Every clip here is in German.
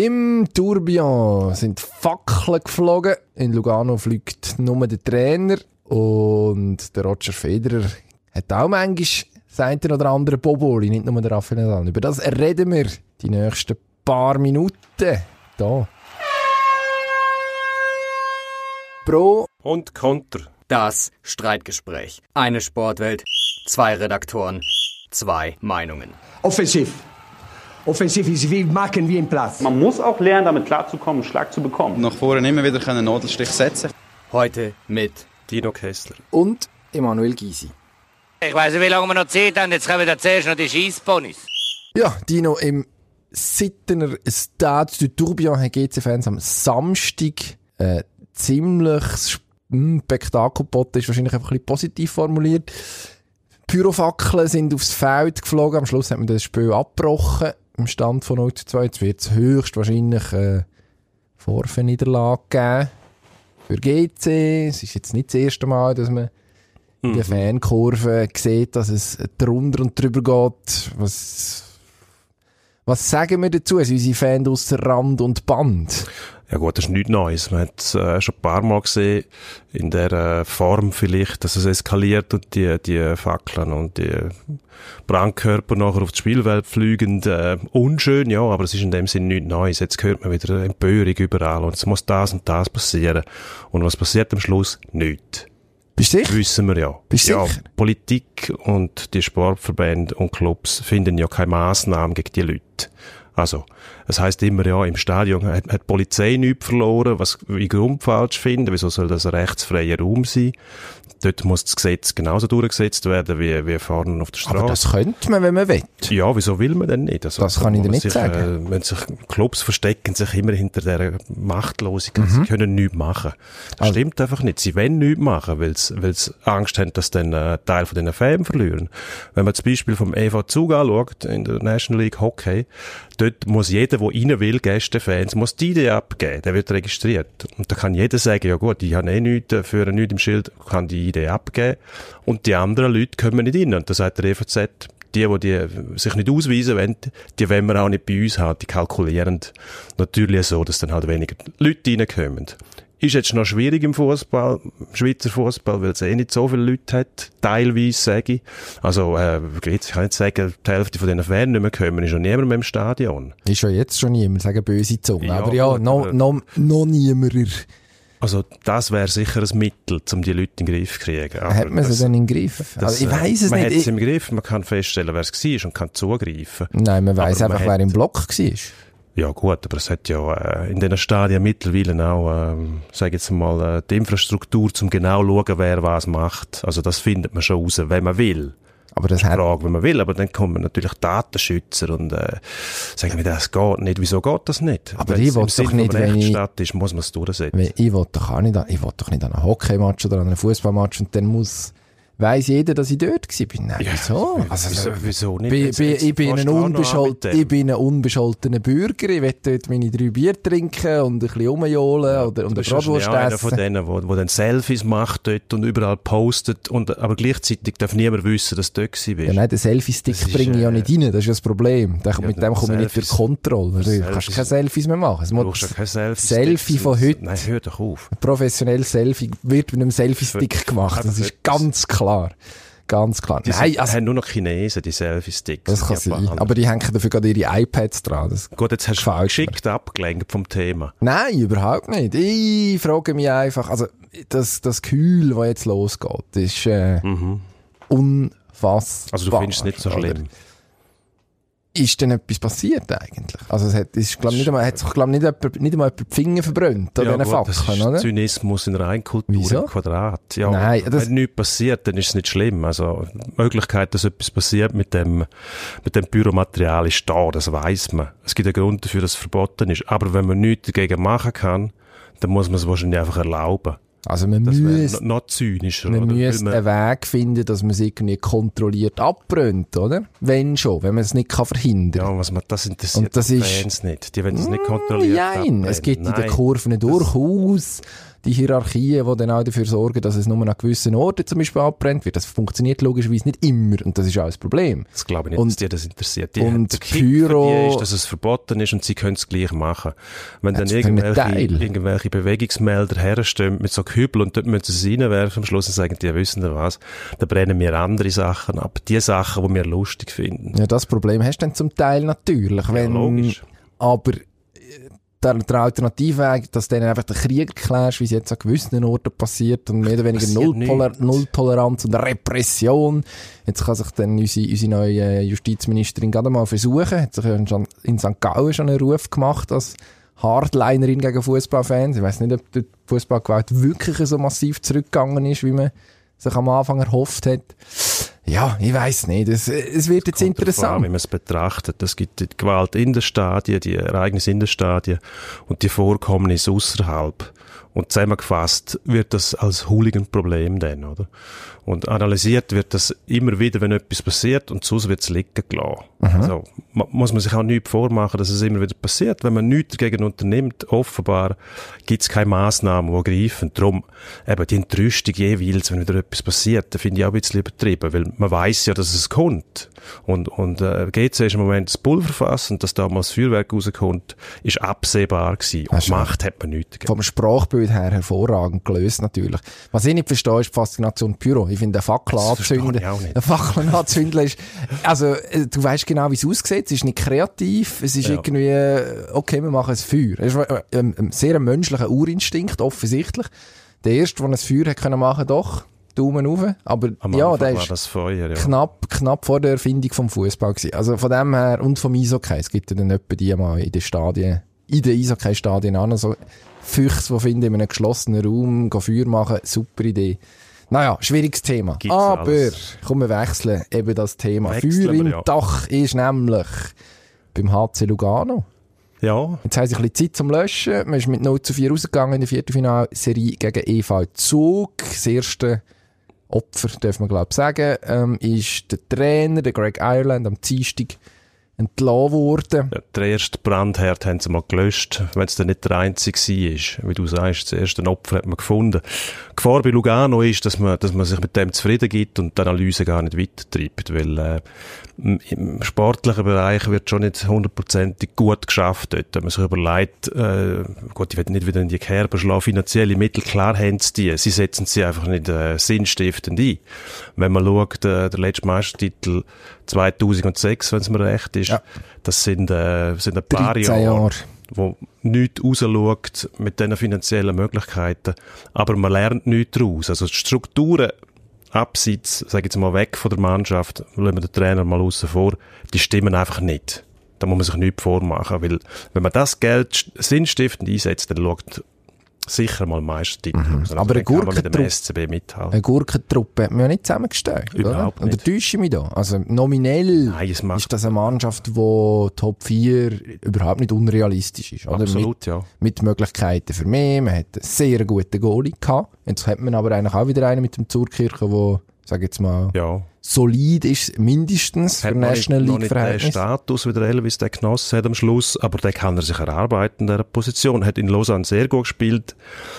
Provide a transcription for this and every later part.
Im Tourbillon sind Fackeln geflogen. In Lugano fliegt nur der Trainer. Und der Roger Federer hat auch manchmal eine oder andere Boboli, nicht nur der Raphael Nadal. Über das reden wir die nächsten paar Minuten. Da. Pro und Contra. Das Streitgespräch. Eine Sportwelt, zwei Redaktoren, zwei Meinungen. Offensiv. Offensiv ist wie machen wie im Platz. Man muss auch lernen, damit klarzukommen, einen Schlag zu bekommen. Nach vorne immer wieder einen Nadelstich setzen. Heute mit Dino Kessler und Emanuel Gysi. Ich weiß nicht, wie lange wir noch Zeit haben. Jetzt kommen wir zuerst noch die Scheissponys. Ja, Dino, im Sittener Stade du Tourbillon haben GC-Fans am Samstag äh, ziemlich Spektakel geboten, ist wahrscheinlich einfach ein bisschen positiv formuliert. Pyrofackeln sind aufs Feld geflogen. Am Schluss hat man das Spiel abgebrochen. Im Stand von 0 zu 2. Jetzt wird es höchstwahrscheinlich äh, Vorfeniederlage geben. Für GC. Es ist jetzt nicht das erste Mal, dass man in der mhm. Fankurve sieht, dass es drunter und drüber geht. Was, was sagen wir dazu? Sind unsere Fans außer Rand und Band? Ja gut, das ist nichts Neues. Man hat es äh, schon ein paar Mal gesehen, in der äh, Form vielleicht, dass es eskaliert und die, die Fackeln und die Brandkörper nachher auf das Spielfeld fliegen. Äh, unschön, ja, aber es ist in dem Sinne nichts Neues. Jetzt hört man wieder Empörung überall und es muss das und das passieren. Und was passiert am Schluss? Nichts. Bist du sicher? Wissen wir ja. Bist ja, sicher? Politik und die Sportverbände und Clubs finden ja keine Massnahmen gegen die Leute. Also, es heißt immer, ja, im Stadion hat, hat die Polizei nichts verloren, was ich Grund falsch finde. Wieso soll das ein rechtsfreier Raum sein? Dort muss das Gesetz genauso durchgesetzt werden wie, wie vorne auf der Straße. Aber das könnte man, wenn man will. Ja, wieso will man denn nicht? Also, das kann ich nicht sich, sagen. Äh, wenn sich Clubs verstecken sich immer hinter der Machtlosigkeit. Mhm. Sie können nichts machen. Das also. stimmt einfach nicht. Sie wollen nichts machen, weil sie Angst haben, dass dann ein Teil von diesen Fans verlieren. Wenn man das Beispiel vom EV Zug anschaut, in der National League Hockey, dort muss jeder, der rein will, Gästefans, muss die Idee abgeben. Der wird registriert. Und da kann jeder sagen, ja gut, ich habe eh nichts, äh, für nichts im Schild, kann die Idee abgeben. Und die anderen Leute kommen nicht rein. Und da sagt der EVZ, die, die, die sich nicht ausweisen wollen, die wollen wir auch nicht bei uns haben, die kalkulieren natürlich so, dass dann halt weniger Leute reinkommen. Ist jetzt noch schwierig im Fußball, Schweizer Fußball, weil es eh nicht so viele Leute hat, teilweise sage ich. Also, äh, ich kann nicht sagen, die Hälfte von diesen Fans nicht mehr kommen, ist schon niemand mehr im Stadion. Ist ja jetzt schon niemand, sagen böse Zungen. Ja, aber ja, noch, noch, noch niemand. Also das wäre sicher ein Mittel, um die Leute in den Griff zu kriegen. Aber hat man sie denn im Griff? Das, also ich weiß es man nicht. Man hat sie im Griff, man kann feststellen, wer es war und kann zugreifen. Nein, man weiß einfach, wer im Block war. Ja gut, aber es hat ja äh, in den Stadien mittlerweile auch, ähm, sage jetzt mal, äh, die Infrastruktur, um genau zu schauen, wer was macht. Also das findet man schon raus, wenn man will. Aber das ist Frage, wenn man will. Aber dann kommen natürlich Datenschützer und äh, sagen mir, das geht nicht. Wieso geht das nicht? Aber ich will doch nicht, wenn ich... ist, muss man es durchsetzen. Ich will doch auch nicht, ich will doch nicht an einem Hockeymatch oder an einem Fußballmatch und dann muss weiss jeder, dass ich dort war. Nein, ja, wieso? Also, wieso, wieso nicht? Bi, bi, ich, bin ein unbescholten, ich bin ein unbescholtener Bürger. Ich will dort meine drei Bier trinken und ein bisschen rumjohlen ja, oder und eine Bratwurst essen. einer von denen, wo, wo dann Selfies macht dort und überall postet und, aber gleichzeitig darf niemand wissen, dass du dort warst. Ja, nein, den Selfie-Stick bringe ich ja nicht rein. Das ist ja das Problem. Ja, mit dem komme ich nicht durch Kontrolle. Du kannst keine Selfies mehr machen. Es muss kein Selfie, Selfie von heute. Nein, hör doch auf. Ein professionelles Selfie wird mit einem Selfie-Stick gemacht. Das ist ganz klar klar. Ganz klar. Die Nein, also, haben nur noch Chinesen, die Selfie-Sticks. Das kann sein. Aber die hängen dafür gerade ihre iPads dran. Das Gut, jetzt hast du geschickt abgelenkt vom Thema. Nein, überhaupt nicht. Ich frage mich einfach, also, das, das Kühl, das jetzt losgeht, ist, äh, mhm. unfassbar. Also, du findest es nicht so schlimm? Oder? Ist denn etwas passiert eigentlich? Also es hat, ist, glaub, nicht einmal, hat sich glaub, nicht, jemand, nicht einmal jemand die Finger verbrannt an ja, diesen Fackeln, das ist oder? Zynismus in Reinkultur Wieso? im Quadrat. Ja, Nein, das wenn nichts passiert, dann ist es nicht schlimm. Also die Möglichkeit, dass etwas passiert mit dem, mit dem Büromaterial ist da, das weiß man. Es gibt einen Grund dafür, dass es verboten ist. Aber wenn man nichts dagegen machen kann, dann muss man es wahrscheinlich einfach erlauben. Also man das müsste noch zynischer. Man müsste einen Weg finden, dass man es irgendwie kontrolliert abbrennt, oder? Wenn schon, wenn man es nicht kann verhindern kann. Ja, was man, das interessiert Und das die ist, Fans nicht. Die wollen es nicht kontrolliert Nein, es gibt Nein. in den Kurven durchaus die Hierarchien, die dann auch dafür sorgen, dass es nur an gewissen Orten zum Beispiel abbrennt wird. Das funktioniert logischerweise nicht immer und das ist auch das Problem. Das glaube ich nicht, Und- dass die das interessiert. Die, und der Kick Pyro- die ist, dass es verboten ist und sie können es gleich machen. Wenn dann irgendwelche, irgendwelche Bewegungsmelder herstehen mit so Kübel und dort müssen sie es reinwerfen am Schluss und sagen, die wissen Sie was, da brennen wir andere Sachen ab. Die Sachen, die wir lustig finden. Ja, das Problem hast du dann zum Teil natürlich. Wenn, logisch. Aber der, der Alternativweg, dass du dann einfach den Krieg erklärst, wie es jetzt an gewissen Orten passiert und mehr oder weniger passiert Null, Toler nichts. Null Toleranz und Repression. Jetzt kann sich dann unsere, unsere neue Justizministerin gerade mal versuchen. Hat sich ja in, in St. Gallen schon einen Ruf gemacht als Hardlinerin gegen Fußballfans. Ich weiß nicht, ob die Fußballgewalt wirklich so massiv zurückgegangen ist, wie man sich am Anfang erhofft hat. Ja, ich weiß nicht. Es, es wird jetzt darauf an, interessant. wie man es betrachtet. Es gibt die Gewalt in den Stadien, die Ereignisse in den Stadien und die Vorkommnisse außerhalb. Und zusammengefasst wird das als Hooligan-Problem dann, oder? Und analysiert wird das immer wieder, wenn etwas passiert und sonst wird es liegen gelassen. Also, ma- muss man sich auch nichts vormachen, dass es immer wieder passiert. Wenn man nichts dagegen unternimmt, offenbar gibt es keine Massnahmen, die greifen. Darum eben die Entrüstung jeweils, wenn wieder etwas passiert, da finde ich auch ein bisschen übertrieben, weil man weiß ja, dass es kommt. Und, und äh, GC ist im Moment das Pulverfass und dass da mal das Feuerwerk rauskommt, ist absehbar gewesen. Und. Macht hat man nichts dagegen. vom Sprachbild her hervorragend gelöst natürlich. Was ich nicht verstehe, ist die Faszination Pyro. Ich finde, eine Fackel anzünden, eine Fackel anzünden ist, also, äh, du weißt genau, wie es aussieht. Es ist nicht kreativ. Es ist Ja. irgendwie, äh, okay, wir machen ein Feuer. Es ist äh, ein, ein sehr menschlicher Urinstinkt, offensichtlich. Der erste, der ein Feuer hat können machen, doch. Daumen rauf. Aber, Am ja, Anfang der war das Feuer, ja. knapp, knapp vor der Erfindung vom Fußball gewesen. Also von dem her, und vom Eishockey. Es gibt ja dann etwa die mal in den Stadien, in den Eishockey-Stadien an, so Füchse, die finden, in einem geschlossenen Raum, gehen Feuer machen, super Idee. Naja, schwieriges Thema. Gibt's Aber, alles. komm, wir wechseln eben das Thema. Wechseln Feuer wir, im ja. Dach ist nämlich beim HC Lugano. Ja, Jetzt haben sie ein bisschen Zeit zum Löschen. Man ist mit 0 zu 4 rausgegangen in der Viertelfinalserie gegen EV Zug. Das erste Opfer, darf man glaube ich sagen, ähm, ist der Trainer, der Greg Ireland, am Dienstag entlassen worden. Ja, der erste Brandherd haben sie mal gelöscht, wenn es dann nicht der einzige war. Wie du sagst, das erste Opfer hat man gefunden. Die Gefahr bei Lugano ist, dass man, dass man sich mit dem zufrieden gibt und die Analyse gar nicht weitertreibt, weil äh, im- sportlichen Bereich wird schon nicht hundertprozentig gut geschafft dort. Wenn man sich überlegt, äh, gut, ich will nicht wieder in die Kerbe schlagen, finanzielle Mittel, klar haben sie die, sie setzen sie einfach nicht äh, sinnstiftend ein. Wenn man schaut, äh, der letzte Meistertitel 2006, wenn es mir recht ist, Ja. das sind, äh, sind ein paar 13 Jahre, Jahre. wo nichts rausschaut mit diesen finanziellen Möglichkeiten, aber man lernt nichts daraus. Also die Strukturen abseits, sage ich jetzt mal weg von der Mannschaft, lassen wir den Trainer mal außen vor, die stimmen einfach nicht. Da muss man sich nichts vormachen, weil wenn man das Geld st- sinnstiftend einsetzt, dann schaut sicher mal Meistertitel. Mhm. Aber dann eine mit Gurkentruppe- mithalten. Eine Gurkentruppe hat man ja nicht zusammengestellt, Überhaupt oder? Oder nicht. täusche ich mich da? Also nominell Nein, ist das eine Mannschaft, die Top 4 überhaupt nicht unrealistisch ist. Oder? Mit, absolut, ja. mit Möglichkeiten für mehr. Man hat einen sehr guten Goalie gehabt. Jetzt hat man aber eigentlich auch wieder einen mit dem Zurkirchen, der, sag jetzt mal, Ja. solid ist, mindestens für hat nicht, National League Verhältnis. Status, wie der Elvis den genossen hat am Schluss, aber den kann er sich erarbeiten in dieser Position. Hat in Lausanne sehr gut gespielt,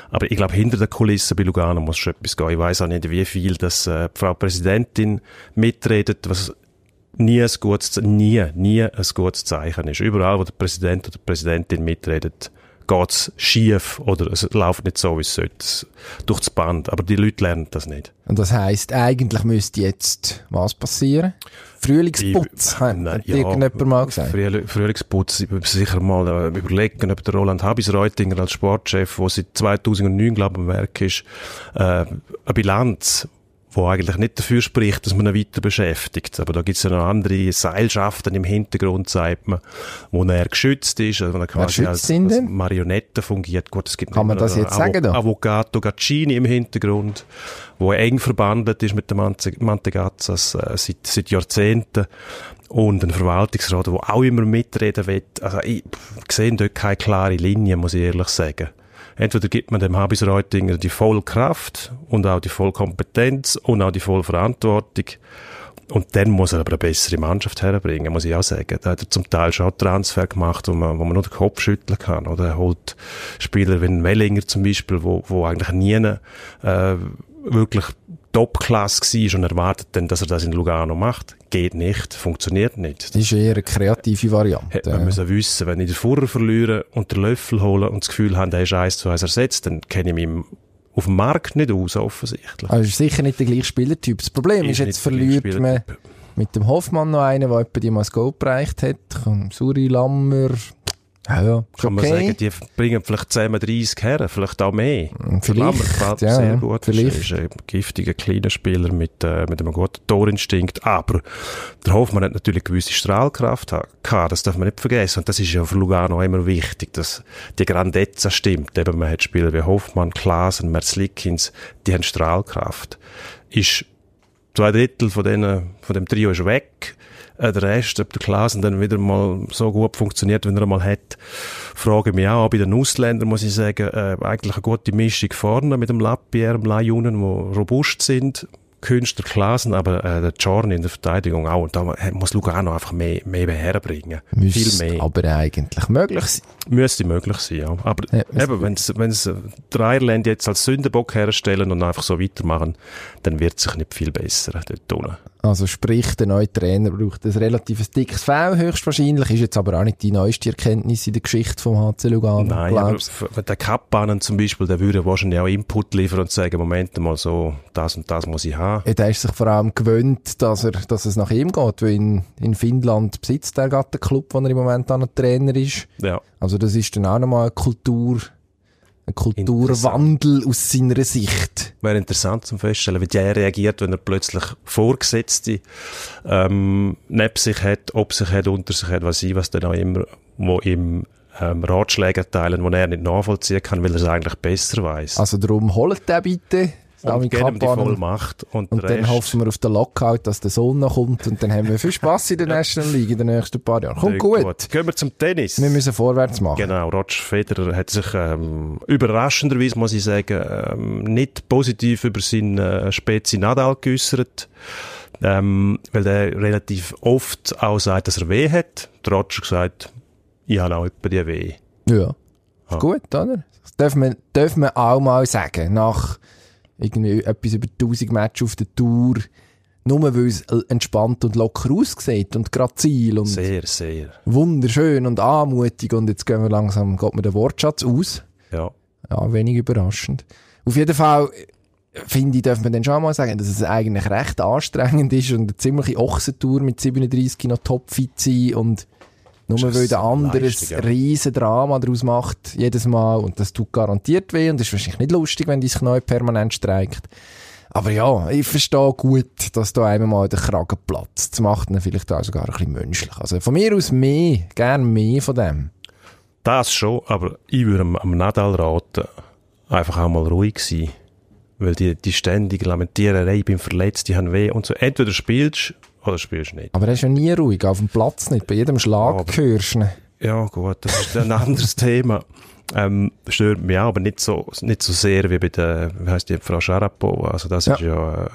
aber ich glaube, hinter der Kulisse bei Lugano muss schon etwas gehen. Ich weiß auch nicht, wie viel das äh, die Frau Präsidentin mitredet, was nie ein gutes, nie, nie ein gutes Zeichen ist. Überall, wo der Präsident oder die Präsidentin mitredet, geht's schief oder es läuft nicht so, wie es sollte. Es- Durch das Band. Aber die Leute lernen das nicht. Und das heisst, eigentlich müsste jetzt was passieren? Frühlingsputz, hat Nein, hat irgendjemand mal gesagt. Frühling- Frühlingsputz, ich würde sicher mal äh, überlegen, ob der Roland Habis-Reutinger als Sportchef, der seit 2009, glaube ich, am Werk ist, äh, eine Bilanz, wo eigentlich nicht dafür spricht, dass man ihn weiter beschäftigt. Aber da gibt es ja noch andere Seilschaften im Hintergrund, sagt man, wo er geschützt ist, also wo er quasi als, als? Marionette fungiert. Gut, es gibt Kann man das jetzt sagen? Avvocato Gaccini im Hintergrund, wo eng verbandelt ist mit dem Mantegazzas äh, seit, seit Jahrzehnten. Und ein Verwaltungsrat, der auch immer mitreden will. Also ich sehe dort keine klare Linie, muss ich ehrlich sagen. Entweder gibt man dem Habis Reutinger die volle Kraft und auch die volle Kompetenz und auch die volle Verantwortung. und dann muss er aber eine bessere Mannschaft herbringen, muss ich auch sagen. Da hat er zum Teil schon Transfer gemacht, wo man, wo man nur den Kopf schütteln kann. Oder er holt Spieler wie Wellinger zum Beispiel, wo, wo eigentlich nie äh, wirklich Top-Klasse war und erwartet dann, dass er das in Lugano macht. Geht nicht, funktioniert nicht. Das ist eher eine kreative Variante. Hätte man müssen wissen, wenn ich den Furrer verliere und den Löffel hole und das Gefühl habe, der ist eins zu eins ersetzt, dann kenne ich mich auf dem Markt nicht aus, offensichtlich. Also ist sicher nicht der gleiche Spielertyp. Das Problem ist, Ist jetzt verliert man mit dem Hoffmann noch einen, der etwa die mal das Goal bereicht hat. Suri Lammer. Ja, ja. ist Kann man okay. sagen, die bringen vielleicht 10, 30 her, vielleicht auch mehr. Vielleicht, Der Lammer ja, sehr ja, gut. vielleicht. Ist, ist ein giftiger, kleiner Spieler mit, äh, mit einem guten Torinstinkt. Aber der Hoffmann hat natürlich gewisse Strahlkraft ha- gehabt. Das darf man nicht vergessen. Und das ist ja für Lugano immer wichtig, dass die Grandezza stimmt. Eben, man hat Spieler wie Hoffmann, Klaasen, Merzlikins, die haben Strahlkraft. Ist zwei Drittel von, denen, von dem Trio ist weg. Äh, Der Rest, ob der Klaasen dann wieder mal so gut funktioniert, wenn er mal hat, frage mich auch. Bei den Ausländern muss ich sagen, äh, eigentlich eine gute Mischung vorne mit dem Lapierre, dem Lajunen, die robust sind. Künstler Klaasen, aber äh, der Jorn in der Verteidigung auch. Und da muss Lugano einfach mehr, mehr herbringen. Müsste Viel mehr. aber eigentlich möglich sein. Müsste möglich sein, ja. Aber Ja, es- eben, wenn's der Ireland jetzt als Sündenbock herstellen und einfach so weitermachen, dann wird es sich nicht viel besser dort unten. Also sprich, der neue Trainer braucht ein relativ dickes V höchstwahrscheinlich, ist jetzt aber auch nicht die neueste Erkenntnis in der Geschichte vom HC Lugano. Nein, aber glaubst wenn der Kappanen zum Beispiel, der würde wahrscheinlich auch Input liefern und sagen, Moment mal so, das und das muss ich haben. Ja, der ist sich vor allem gewöhnt, dass, er, dass es nach ihm geht, weil in, in Finnland besitzt er gerade den Club, wo er im Moment an Trainer ist. Ja. Also das ist dann auch nochmal eine Kultur, ein Kulturwandel aus seiner Sicht. Wäre interessant zum Feststellen, wie der reagiert, wenn er plötzlich Vorgesetzte ähm, neben sich hat, ob sich hat, unter sich hat, was ich, was dann auch immer, wo ihm ähm, Ratschläge erteilen, die er nicht nachvollziehen kann, weil er es eigentlich besser weiß. Also darum holt den bitte, und geben die. Vollmacht. Und, Und dann hoffen wir auf den Lockout, dass der Sonne noch kommt und dann haben wir viel Spass in der National League in den nächsten paar Jahren. Kommt gut. Gehen wir zum Tennis. Wir müssen vorwärts machen. Genau, Roger Federer hat sich ähm, überraschenderweise, muss ich sagen, ähm, nicht positiv über seinen äh, Spezi Nadal geäussert, ähm, weil der relativ oft auch sagt, dass er weh hat. Der Roger gesagt, ich habe auch etwa die weh. Ja. Ah. Ist gut, oder? Das darf man, darf man auch mal sagen. Nach irgendwie etwas über 1000 Matches auf der Tour. Nur weil es entspannt und locker aussieht und grazil und Sehr, sehr. wunderschön und anmutig und jetzt gehen wir langsam, geht mir der Wortschatz aus. Ja. Ja, wenig überraschend. Auf jeden Fall, äh, finde ich, darf man dann schon mal sagen, dass es eigentlich recht anstrengend ist und eine ziemliche Ochsentour mit 37 noch topfit sein und nur weil der andere ein ja. riesen Drama daraus macht, jedes Mal, und das tut garantiert weh und das ist wahrscheinlich nicht lustig, wenn dein Knie permanent streikt. Aber ja, ich verstehe gut, dass da einmal mal der Kragen platzt. Das macht ihn vielleicht auch sogar ein bisschen menschlich. Also von mir aus mehr, gern mehr von dem. Das schon, aber ich würde am, am Nadal raten, einfach auch mal ruhig sein. Weil die, die ständige Lamentiererei, ich bin verletzt, die haben weh und so. Entweder spielst oder spielst nicht. Aber er ist ja nie ruhig, auf dem Platz nicht. Bei jedem Schlag Aber- hörst du ihn. Ja, gut, das ist ein anderes Thema. Ähm, stört mich auch, aber nicht so, nicht so sehr wie bei der, wie heisst die, Frau Sharapova. Also das Ja. ist ja, äh,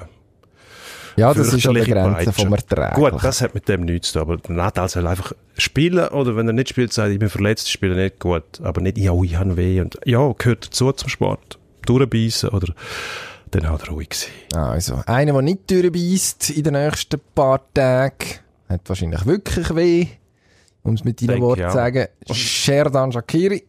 Ja, das ist an der fürchterliche Grenze vom Erträglichen. Gut, das hat mit dem nichts zu tun, aber Nadal soll einfach spielen oder wenn er nicht spielt, sagt, ich bin verletzt, ich spiele nicht gut. Aber nicht, ja, ich habe weh und ja, gehört dazu zum Sport. Durchbeissen oder dann halt ruhig sein. Also, einer, der nicht durchbeißt in den nächsten paar Tagen, hat wahrscheinlich wirklich weh. Um es mit deinen Worten zu auch. sagen. Sherdan Shakiri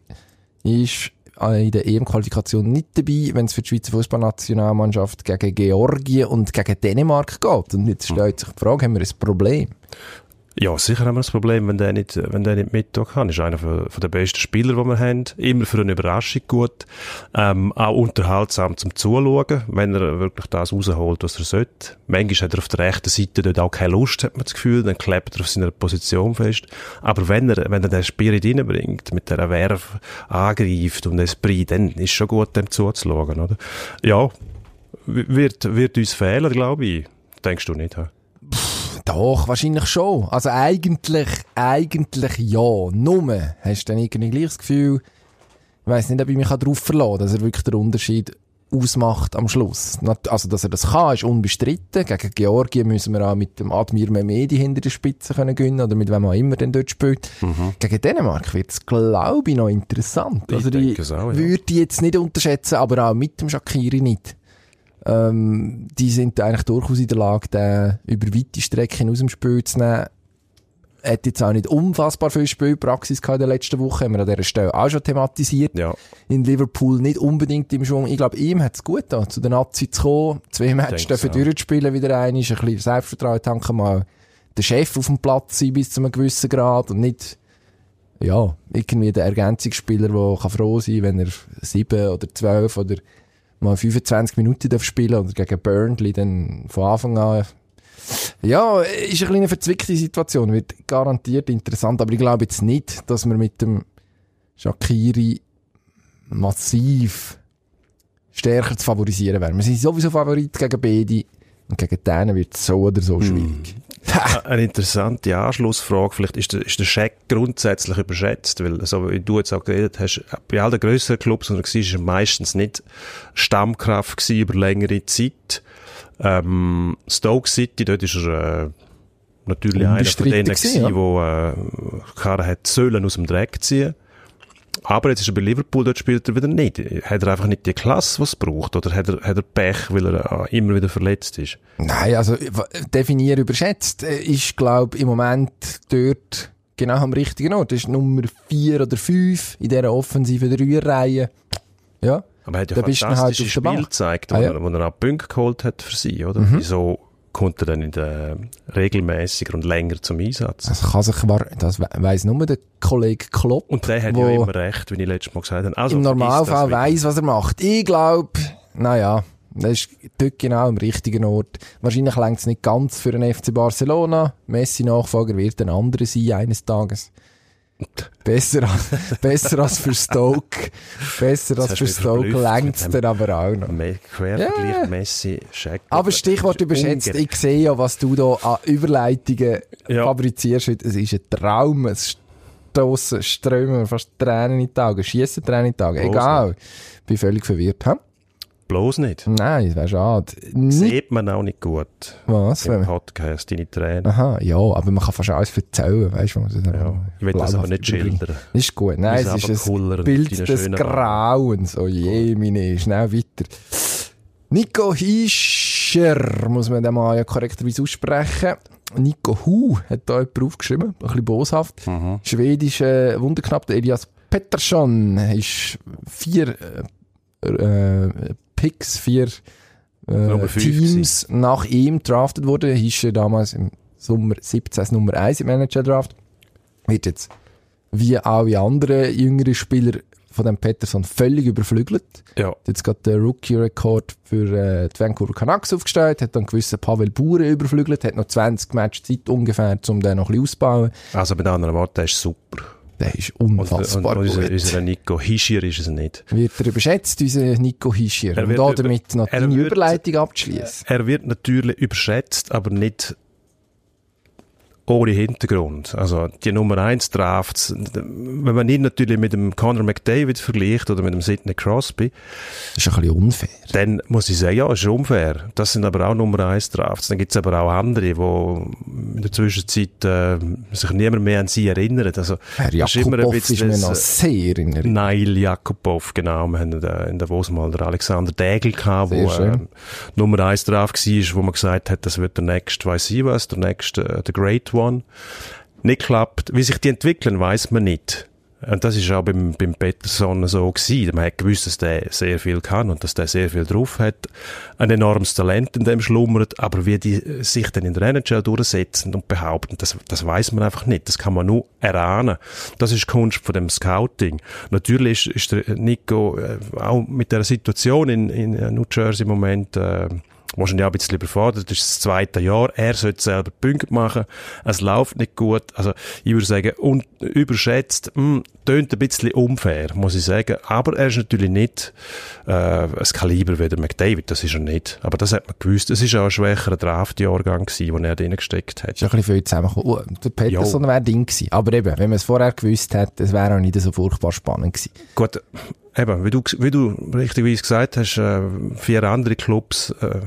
ist in der EM-Qualifikation nicht dabei, wenn es für die Schweizer Fußballnationalmannschaft gegen Georgien und gegen Dänemark geht. Und jetzt Hm. stellt sich die Frage, haben wir ein Problem? Ja, sicher haben wir das Problem, wenn der nicht, wenn der nicht mittun kann. Ist einer von, von den besten Spieler, die wir haben. Immer für eine Überraschung gut. Ähm, auch unterhaltsam zum Zuschauen, wenn er wirklich das rausholt, was er sollte. Manchmal hat er auf der rechten Seite dort auch keine Lust, hat man das Gefühl. Dann klebt er auf seiner Position fest. Aber wenn er, wenn er den Spirit reinbringt, mit der Werf angreift und Esprit, dann ist schon gut, dem zuzuschauen, oder? Ja, wird, wird uns fehlen, glaube ich. Denkst du nicht, hä? Doch, wahrscheinlich schon. Also eigentlich, eigentlich ja. Nur hast du dann irgendwie gleich das Gefühl, ich weiss nicht, ob ich mich darauf verlassen kann, dass er wirklich den Unterschied ausmacht am Schluss. Also, dass er das kann, ist unbestritten. Gegen Georgien müssen wir auch mit dem Admir Mehmedi hinter der Spitze können gewinnen oder mit wem auch immer denn dort spielt. Gegen Dänemark wird es, glaube ich, noch interessant. Ich also, die es auch, ja. würde ich jetzt nicht unterschätzen, aber auch mit dem Shakiri nicht. Ähm, die sind eigentlich durchaus in der Lage, den über weite Strecken aus dem Spiel zu nehmen. Hat jetzt auch nicht unfassbar viel Spielpraxis gehabt in der letzten Woche, haben wir an dieser Stelle auch schon thematisiert. Ja. In Liverpool nicht unbedingt im Schwung. Ich glaube, ihm hat es gut getan, zu den Nazi zu kommen, zwei Matches dürfen es auch. durchzuspielen, wieder ein, ein bisschen Selbstvertrauen tanken, mal der Chef auf dem Platz sein bis zu einem gewissen Grad und nicht, ja, irgendwie der Ergänzungsspieler, der kann froh sein wenn er sieben oder zwölf oder mal 25 Minuten darf spielen oder gegen Burnley dann von Anfang an ja, ist eine kleine verzwickte Situation, wird garantiert interessant, aber ich glaube jetzt nicht, dass wir mit dem Shakiri massiv stärker zu favorisieren wären. Wir sind sowieso Favorit gegen beide und gegen denen wird es so oder so schwierig. Eine interessante Anschlussfrage. Vielleicht ist der, ist der Scheck grundsätzlich überschätzt, weil, so wie du jetzt auch geredet hast, bei all den grösseren Clubs, wo er war, ist er meistens nicht Stammkraft gewesen über längere Zeit. Ähm, Stoke City, dort ist er, äh, natürlich einer von denen gewesen, ja. wo, äh, Karren hat sollen aus dem Dreck ziehen. Aber jetzt ist er bei Liverpool, dort spielt er wieder nicht. Hat er einfach nicht die Klasse, die es braucht? Oder hat er, hat er Pech, weil er äh, immer wieder verletzt ist? Nein, also w- definieren überschätzt äh, ist, glaube im Moment dort genau am richtigen Ort. Das ist Nummer vier oder fünf in dieser offensiven Dreierreihe. Ja. Aber er hat ja Da halt fantastische Spiele Bank. gezeigt, Ah, wo, ja. Mhm. er, wo er auch Punkte geholt hat für sie, oder? Wieso kommt er dann in der regelmäßiger und länger zum Einsatz? Das kann sich, war, das we- weiss nur der Kollege Klopp. Und der hat ja immer recht, wie ich letztes Mal gesagt habe. Also, Im Normalfall weiss, was er macht. Ich glaube, naja, das ist dort genau am richtigen Ort. Wahrscheinlich längt es nicht ganz für den FC Barcelona. Messi-Nachfolger wird ein anderer sein eines Tages. Besser als, besser als für Stoke. Besser als für Stoke längt es dann aber auch noch. Quervergleich Messi, Scheck. Aber Stichwort überschätzt, ich sehe ja, was du da an Überleitungen Ja. fabrizierst. heute. Es ist ein Traum, es stossen, strömen mir fast Tränen in die Augen, schiessen Tränen in die Augen. Egal. Bin völlig verwirrt. Hä? Bloß nicht. Nein, das wäre schade. Nicht Sieht man auch nicht gut was? Im Podcast, deine Tränen. aha, ja, aber man kann fast alles erzählen, weißt du? Ja. Ich will das aber nicht überbringen. schildern. Ist gut. Nein, es aber ist ein Bild des Grauens. Oh je, meine, schnell weiter. Nico Hischer, muss man den mal ja korrekterweise aussprechen. Nico Hu hat da jemand aufgeschrieben, ein bisschen boshaft. Mhm. Schwedischer Wunderknapp, der Elias Pettersson, ist vier äh, äh, Picks, vier äh, Teams nach ihm draftet worden. Hischer damals im Sommer 17 als Nummer 1 im Manager-Draft. Wird jetzt wie alle anderen jüngeren Spieler von dem Pettersson völlig überflügelt. Ja. Hat jetzt gerade den Rookie-Rekord für äh, die Vancouver Canucks aufgestellt, hat dann gewissen Pavel Bure überflügelt, hat noch 20 Match Zeit ungefähr, um den noch ein bisschen auszubauen. Also mit anderen Worten, der ist super. Der ist Und, unfassbar und unser, gut. unser Nico Hischier ist es nicht. Wird er überschätzt, unser Nico Hischier. Er Und wird über- damit noch deine Überleitung abzuschließen. Er wird natürlich überschätzt, aber nicht ohne Hintergrund. Also die Nummer 1 Drafts, wenn man ihn natürlich mit dem Conor McDavid vergleicht oder mit dem Sidney Crosby, Das ist ein bisschen unfair. dann muss ich sagen, ja, ist unfair. Das sind aber auch Nummer 1 Drafts. Dann gibt es aber auch andere, die in der Zwischenzeit äh, sich niemand mehr an sie erinnert. Also, Herr das ist immer ein Jakubov ist bisschen mir noch äh, sehr in Erinnerung. Nail Jakubov, genau. Wir haben äh, in Davos mal den Alexander Dägel gehabt, Sehr wo schön. äh, Nummer eins drauf war, wo man gesagt hat, das wird der nächste, weiss ich was, der nächste, äh, der Great One. Nicht klappt. Wie sich die entwickeln, weiß man nicht. Und das ist auch beim, beim Peterson so gewesen. Man hat gewusst, dass der sehr viel kann und dass der sehr viel drauf hat. Ein enormes Talent in dem schlummert. Aber wie die sich dann in der NHL durchsetzen und behaupten, das, das weiß man einfach nicht. Das kann man nur erahnen. Das ist die Kunst von dem Scouting. Natürlich ist, ist der Nico äh, auch mit der Situation in, in New Jersey im Moment, äh, wahrscheinlich auch ein bisschen überfordert. Das ist das zweite Jahr. Er sollte selber Punkte machen. Es läuft nicht gut. Also, ich würde sagen, un überschätzt, mh, tönt ein bisschen unfair, muss ich sagen. Aber er ist natürlich nicht, äh, ein Kaliber wie der McDavid. Das ist er nicht. Aber das hat man gewusst. Es ist auch ein schwächerer Draft-Jahrgang gewesen, den er drin gesteckt hat. ist ein bisschen viel zusammengekommen. Oh, der Peterson wäre Ding gewesen. Aber eben, wenn man es vorher gewusst hätte, es wäre auch nicht so furchtbar spannend gewesen. Gut, eben, wie du, wie du richtigerweise gesagt hast, äh, vier andere Clubs, äh,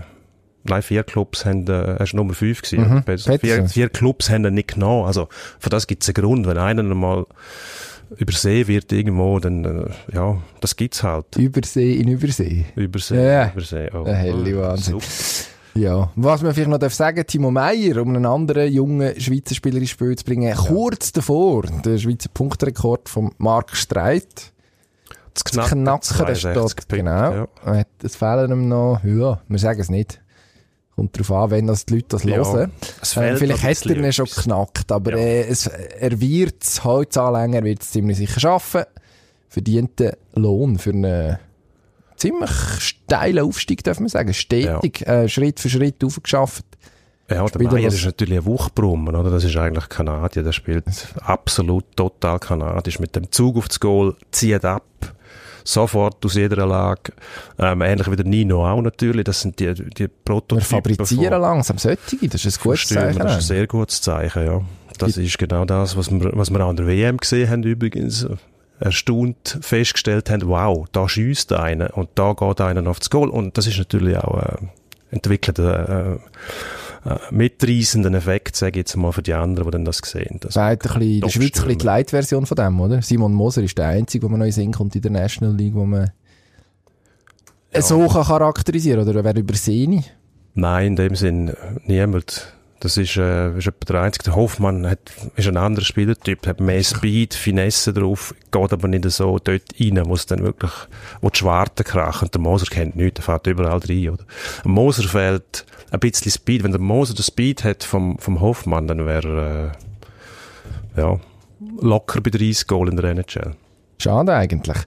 nein, vier Clubs haben, äh, ist Nummer fünf gewesen. Mhm, Peterson. vier, vier Clubs haben ihn nicht genommen. Also, für das gibt es einen Grund. Wenn einer einmal übersehen wird irgendwo, dann, äh, ja, das gibt's halt. Übersee in Übersee. Übersehen, Ja. übersehen. Oh, Ein helle Wahnsinn. super. Ja. Was man vielleicht noch darf sagen, Timo Meyer, um einen anderen jungen Schweizer Spieler ins Spiel zu bringen, kurz davor, der Schweizer Punktrekord von Marc Streit. Das Das Knacken, der 62 steht, Punkte, genau. ja. Ja. Es fehlen ihm noch, ja, wir sagen es nicht. Kommt darauf an, wenn das die Leute das Ja. hören. Ähm, vielleicht hat er ihn schon geknackt, aber Ja. äh, es, er wird es heute anlängen, er wird es ziemlich sicher schaffen. Verdienten Lohn für einen ziemlich steilen Aufstieg, darf man sagen. Stetig, äh, Schritt für Schritt aufgeschafft. Ja, der Meier ist natürlich ein Wuchbrummer, oder? Das ist eigentlich Kanadier. Der spielt absolut total kanadisch. Mit dem Zug aufs Goal, zieht ab. Sofort aus jeder Lage. Ähm, ähnlich wie der Nino auch natürlich. Das sind die, die Wir Prototypen. fabrizieren von- langsam solche, das ist ein gutes. Zeichen. Das ist ein sehr gutes Zeichen, ja. Das ist genau das, was wir, was wir an der WM gesehen haben übrigens. Erstaunt festgestellt haben, wow, da schießt einer und da geht einer aufs Goal. Und das ist natürlich auch äh, entwickelt äh, äh, mitreißenden Effekt, sage ich jetzt mal, für die anderen, die dann das sehen. Das Sagt ein bisschen, in der Schweiz ein bisschen die. Light-Version von dem, oder? Simon Moser ist der Einzige, wo man noch in Sinn kommt in der National League, wo man so kann charakterisieren oder wer übersehen Nein, in dem Sinn, äh, niemand. Das ist, äh, ist etwa der Einzige. Der Hoffmann hat, ist ein anderer Spielertyp, hat mehr Speed, Finesse drauf, geht aber nicht so dort rein, wo es dann wirklich, wo die Schwarten krachen. Und der Moser kennt nichts, der fährt überall rein, oder? Dem Moser fehlt ein bisschen Speed. Wenn der Moser den Speed hat vom, vom Hoffmann, dann wäre, äh, ja, locker bei 30 Goal in der NHL. Schade eigentlich.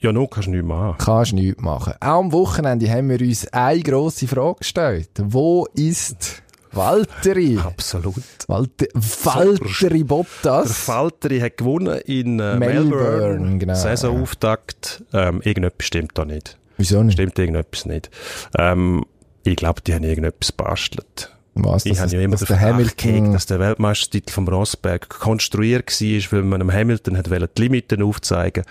Ja, nur kannst du nichts machen. Kannst nichts machen. Auch am Wochenende haben wir uns eine grosse Frage gestellt. Wo ist Valtteri? Absolut. Walter, Valtteri Der Bottas? Falteri hat gewonnen in äh, Melbourne, Melbourne. genau, Saisonauftakt. Ähm, irgendetwas stimmt da nicht. Wieso nicht? Stimmt irgendetwas nicht. Ähm, ich glaube, die haben irgendetwas bastelt. Was, Ich habe ja immer den der Verdacht gehegt, dass der Weltmeistertitel vom Rosberg konstruiert war, weil man dem Hamilton hat die Limiten aufzeigen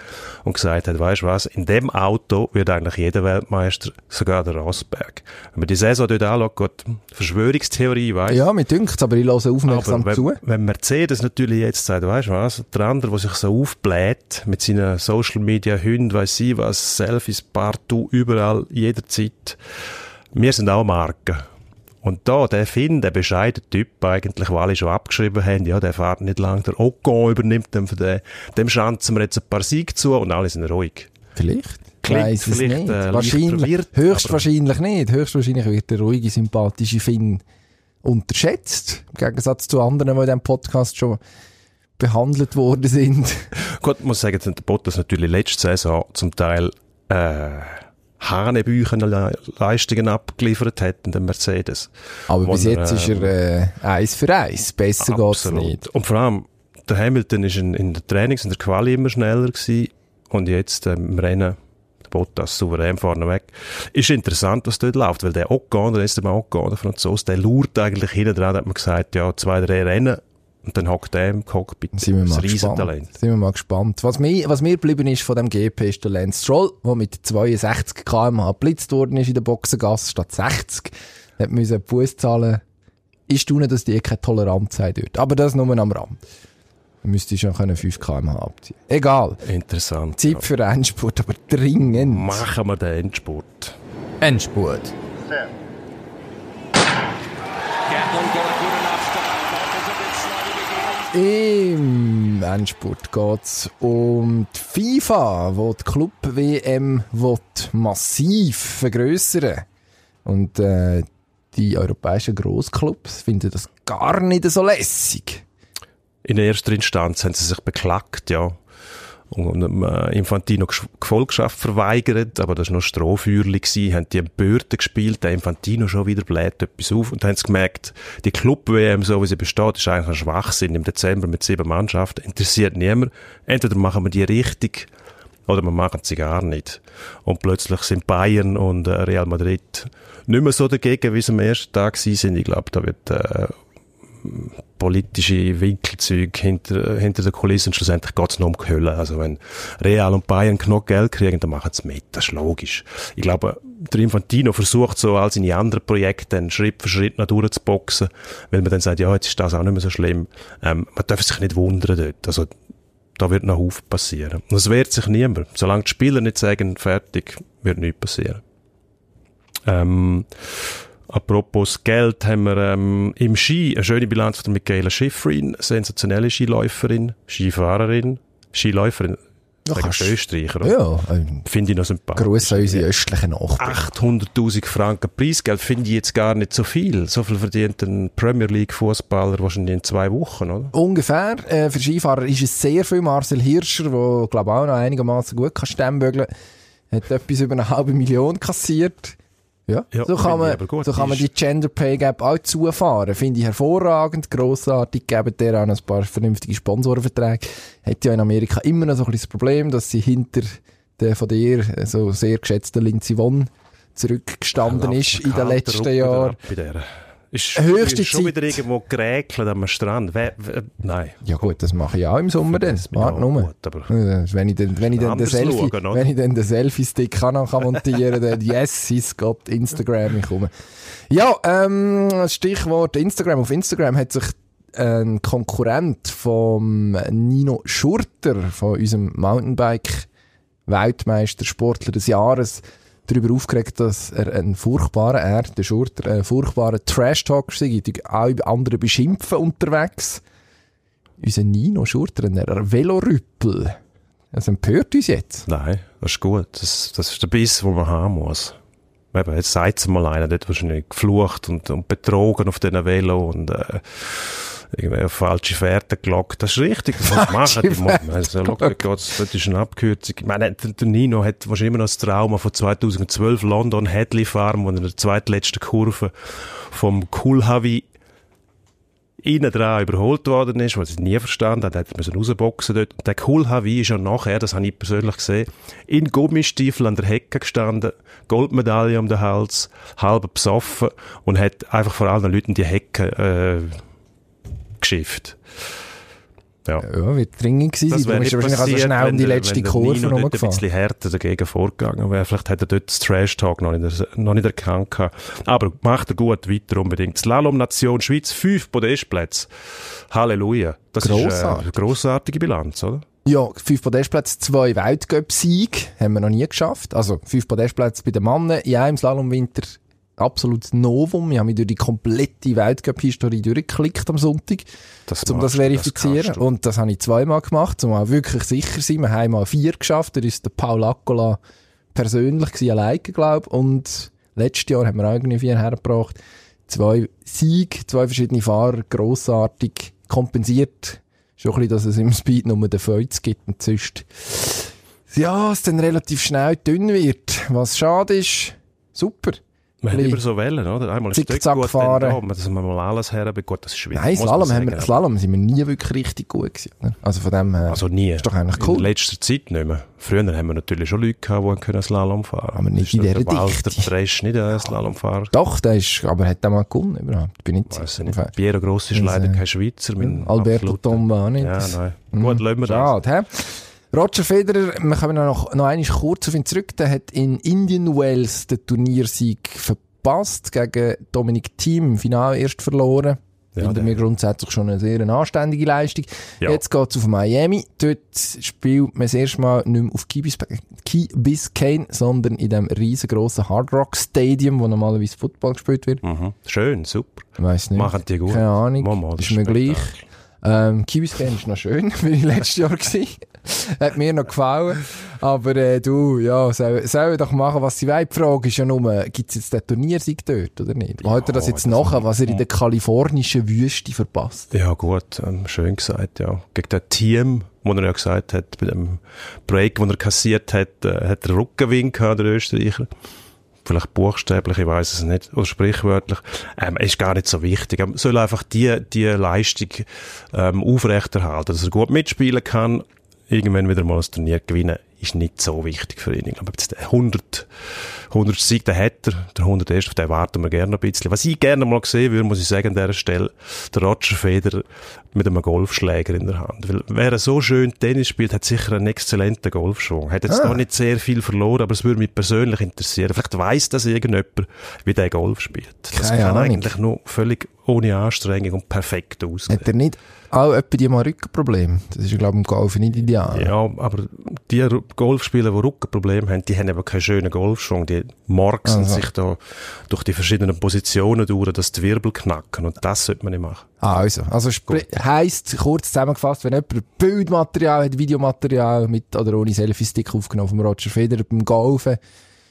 und gesagt hat, weißt du was, in dem Auto wird eigentlich jeder Weltmeister, sogar der Rosberg. Wenn man die Saison dort anschaut, Gott, Verschwörungstheorie, weißt Ja, mir dünkt's, aber ich höre aufmerksam aber zu. wenn, wenn Mercedes natürlich jetzt sagt, weißt du was, der andere, der sich so aufbläht mit seinen Social Media Hunden, weiss ich was, Selfies, partout, überall, jederzeit. Wir sind auch Marken. Und da, der Finn, der bescheidene Typ eigentlich, wo alle schon abgeschrieben haben, ja, der fährt nicht lang, der Ocon übernimmt dann für den, dem schanzen wir jetzt ein paar Siege zu und alle sind ruhig. Vielleicht. Klingt vielleicht, nicht. äh, wahrscheinlich, verwirrt, höchstwahrscheinlich nicht. Höchstwahrscheinlich wird der ruhige, sympathische Finn unterschätzt. Im Gegensatz zu anderen, die in diesem Podcast schon behandelt worden sind. Gut, ich muss sagen, der Bottas natürlich letzte Saison zum Teil äh, Hanebüchen Leistungen abgeliefert hat in den Mercedes. Aber bis er, jetzt ist er äh, eins für eins. Besser geht's Absolut. nicht. Und vor allem, der Hamilton ist in, in der Trainings- und der Quali immer schneller gewesen und jetzt ähm, im Rennen der Bottas souverän vorne weg. Ist interessant, was dort läuft, weil der Ocon, der Esteban Ocon, der Franzose, der lurt eigentlich hinten dran, hat man gesagt, ja, zwei, drei Rennen und dann hockt der im Cockpit. Sind wir Das mal gespannt. Sind wir mal gespannt. Was mir, was mir geblieben ist von dem GP ist der Lance Stroll, der mit 62 km/h geblitzt worden ist in der Boxengasse statt 60. Hat müssen Buß zahlen. Ich staune, dass die keine Toleranz haben dort. Aber das nur am Rand. Man müsste schon können 5 km/h abziehen. Egal. Interessant. Zeit für Endspurt, aber dringend. Machen wir den Endspurt. Endspurt. Im Endspurt geht's um die FIFA, wo die Club-WM massiv vergrößern Und äh, die europäischen Grossclubs finden das gar nicht so lässig. In erster Instanz haben sie sich beklagt, ja. Und dem äh, Infantino Gefolgschaft verweigert, aber das war noch Strohfeuerli haben die Börden gespielt, der Infantino schon wieder bläht etwas auf und haben gemerkt, die Club-WM, so wie sie besteht, ist eigentlich ein Schwachsinn im Dezember mit sieben Mannschaften, interessiert niemand. Entweder machen wir die richtig oder wir machen sie gar nicht. Und plötzlich sind Bayern und äh, Real Madrid nicht mehr so dagegen, wie sie am ersten Tag sind. Ich glaube, da wird äh, politische Winkelzeug hinter, hinter der Kulisse und schlussendlich geht es nur um die Hölle. Also wenn Real und Bayern genug Geld kriegen, dann machen sie mit. Das ist logisch. Ich glaube, der Infantino versucht so all seine anderen Projekte dann Schritt für Schritt noch durchzuboxen, weil man dann sagt, ja, jetzt ist das auch nicht mehr so schlimm. Ähm, man darf sich nicht wundern dort. Also da wird noch Haufen passieren. Und es wehrt sich niemand. Solange die Spieler nicht sagen, fertig, wird nichts passieren. Ähm, apropos Geld haben wir ähm, im Ski eine schöne Bilanz von Michaela Schifrin, sensationelle Skiläuferin, Skifahrerin, Skiläuferin, die Österreicher, oder? Ja, ein Finde ich noch sympathisch. Gruß an unsere östlichen Nachbarn. 800.000 Franken Preisgeld finde ich jetzt gar nicht so viel. So viel verdient ein Premier League Fußballer wahrscheinlich in zwei Wochen, oder? Ungefähr. Äh, für Skifahrer ist es sehr viel. Marcel Hirscher, der, glaube auch noch einigermaßen gut kann hat etwas über eine halbe Million kassiert. Ja, Ja, so, kann man, gut. so kann man die Gender Pay Gap auch zufahren. Finde ich hervorragend, grossartig. Geben der auch noch ein paar vernünftige Sponsorenverträge. Hat ja in Amerika immer noch so ein bisschen das Problem, dass sie hinter der von dir äh, so sehr geschätzten Lindsey Vonn zurückgestanden ist in den letzten Jahren. Ist, Höchste schon Zeit. wieder irgendwo geräkelt am Strand. Wer, wer, nein. Ja gut, das mache ich auch im Sommer dann. Gut, aber Ja, Wenn ich dann, wenn ich dann den Selfie, schauen, wenn ich dann den Selfie-Stick noch kann montieren dann yes, ist Gott, Instagram, ich komme. Ja, ähm, Stichwort Instagram. Auf Instagram hat sich ein Konkurrent vom Nino Schurter, von unserem Mountainbike-Weltmeister-Sportler des Jahres, darüber aufgeregt, dass er einen furchtbaren, er, der Schurter, einen furchtbaren Trash-Talker sei, die auch andere beschimpfen unterwegs unser Nino Schurter, der Velorüppel. Das empört uns jetzt. Nein, das ist gut. Das, das ist der Biss, den man haben muss. Eben, jetzt sagt es mal einer, dort wahrscheinlich geflucht und, und betrogen auf diesen Velo und äh, irgendwie auf falsche Fährten gelockt. Das ist richtig, das muss man machen. Die muss, also, das ist eine Abkürzung. Ich meine, der, der Nino hat wahrscheinlich immer noch das Trauma von 2012 London Hadley Farm, wo er in der zweitletzten Kurve vom Kulhavi innen dran überholt worden ist, was ich nie verstanden habe, hat müssen rausboxen dort. Und der Kulhavi ist ja nachher, das habe ich persönlich gesehen, in Gummistiefeln an der Hecke gestanden, Goldmedaille um den Hals, halb besoffen und hat einfach vor allen Leuten die Hecke äh, geschifft. Ja. Ja, wird dringend gewesen sein. Das Du wäre bist wahrscheinlich also passiert, schnell um wenn die der- letzte wenn der Kurve Nino dort ein rumgefahren. bisschen härter dagegen vorgegangen wäre. Vielleicht hätte er dort das Trash-Talk noch nicht, noch nicht erkannt gehabt. Aber macht er gut weiter unbedingt. Slalom-Nation Schweiz, fünf Podestplätze. Halleluja. Das ist äh, Grossartig. eine grossartige Bilanz, oder? Ja, fünf Podestplätze, zwei Weltcup-Sieg haben wir noch nie geschafft. Also fünf Podestplätze bei den Mannen, in einem Slalomwinter absolutes Novum. Ich habe mich durch die komplette Weltcup-Historie durchgeklickt am Sonntag, Das um das du, verifizieren. du. und das habe ich zweimal gemacht, um auch wirklich sicher zu sein. Wir haben mal vier geschafft. Da ist der Paul Accola persönlich gewesen, alleine, glaube ich. Und letztes Jahr haben wir auch irgendwie vier hergebracht. Zwei Siege, zwei verschiedene Fahrer, grossartig kompensiert. Schon ein bisschen, dass es im Speed nur den Feuz gibt und sonst, ja, es dann relativ schnell dünn wird. Was schade ist, super. Hat Bisschen immer so Wellen, oder? Einmal Zickzack dort gut, fahren. dann da, dass man mal alles herbekommt, das ist schwierig. Nein, Slalom, haben wir, Slalom sind wir nie wirklich richtig gut gewesen. oder? Also von dem her. Also nie. Ist doch eigentlich In cool. letzter Zeit nicht mehr. Früher haben wir natürlich schon Leute gehabt, die können Slalom fahren Aber nicht in der dieser Walter Dichte. Dresch nicht ein Slalomfahrer. Doch, der ist, aber hat er mal gewonnen überhaupt? Bin Weiss ich sicher. nicht. Piero Grossi ist leider kein Schweizer. Alberto Tomba auch nicht. Ja, nein. Mhm. Gut, lassen wir das. Schade, hä? Roger Federer, wir kommen noch, noch einmal kurz auf ihn zurück, der hat in Indian Wells den Turniersieg verpasst, gegen Dominic Thiem im Finale erst verloren. Ja, Finden wir grundsätzlich schon eine sehr anständige Leistung. Ja. Jetzt geht's auf Miami. Dort spielt man das erste Mal nicht mehr auf Key Bis- Key Biscayne, sondern in dem riesengroßen Hard Rock Stadium, wo normalerweise Football gespielt wird. Mhm. Schön, super. Weiss nicht. Machen die gut. Keine Ahnung. Mama, das ist mir gleich. Ähm, Key Biscayne ist noch schön, wie ich letztes Jahr gewesen. Hat mir noch gefallen. Aber äh, du, ja, sollen soll doch machen, was sie wollen. Die Frage ist ja nur, gibt es jetzt den Turniersieg dort oder nicht? Ja, Hat er das jetzt das- nachher, was er in der kalifornischen Wüste verpasst? Ja, gut, ähm, schön gesagt, ja. Gegen das Team, wo er ja gesagt hat, bei dem Break, den er kassiert hat, äh, hat er Rückenwind gehabt, der Österreicher. Vielleicht buchstäblich, ich weiß es nicht, oder sprichwörtlich. Ähm, ist gar nicht so wichtig. Er soll einfach die, die Leistung ähm, aufrechterhalten, dass er gut mitspielen kann. Irgendwann wieder mal das Turnier gewinnen, ist nicht so wichtig für ihn. Ich glaube, jetzt der 100 100 Sieg, den hat er. Der 101. auf den warten wir gerne ein bisschen. Was ich gerne mal sehen würde, muss ich sagen, an dieser Stelle, der Roger Federer mit einem Golfschläger in der Hand. Weil, wer so schön Tennis spielt, hat sicher einen exzellenten Golfschwung. Hat jetzt Ah. noch nicht sehr viel verloren, aber es würde mich persönlich interessieren. Vielleicht weiss das irgendjemand, wie der Golf spielt. Das Keine kann Ahnung. eigentlich nur völlig ohne Anstrengung und perfekt aussehen. Hat er nicht auch etwa die mal Rückenprobleme? Das ist glaube ich, im Golf nicht ideal. Ja, aber die Golfspieler, die Rückenprobleme haben, die haben eben keinen schönen Golfschwung. Die morksen Also. sich da durch die verschiedenen Positionen durch, dass die Wirbel knacken. Und das sollte man nicht machen. Ah, also, also heisst, kurz zusammengefasst, wenn jemand Bildmaterial hat, Videomaterial mit oder ohne Selfie-Stick aufgenommen vom Roger Federer beim Golfen,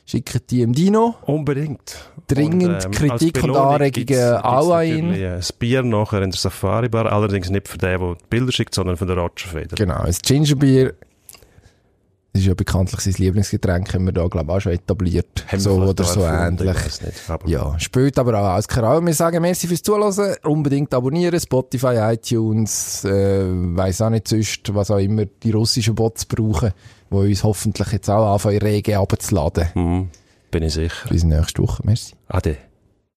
schickt die ihm Dino. Unbedingt. Dringend als Kritik und Anregungen auch an ihn. Ein Bier nachher in der Safari-Bar. Allerdings nicht für den, der die Bilder schickt, sondern für den Roger Federer. Genau, ein Gingerbier. Das ist ja bekanntlich sein Lieblingsgetränk, haben wir da, glaube ich, auch schon etabliert. Haben so oder so ähnlich. nicht, aber- Ja, spielt aber auch als Karau. Wir sagen merci fürs Zuhören, unbedingt abonnieren, Spotify, iTunes, äh, weiss auch nicht sonst, was auch immer die russischen Bots brauchen, die uns hoffentlich jetzt auch anfangen, rege abzuladen. Hm, bin ich sicher. Bis nächste Woche, merci. Ade.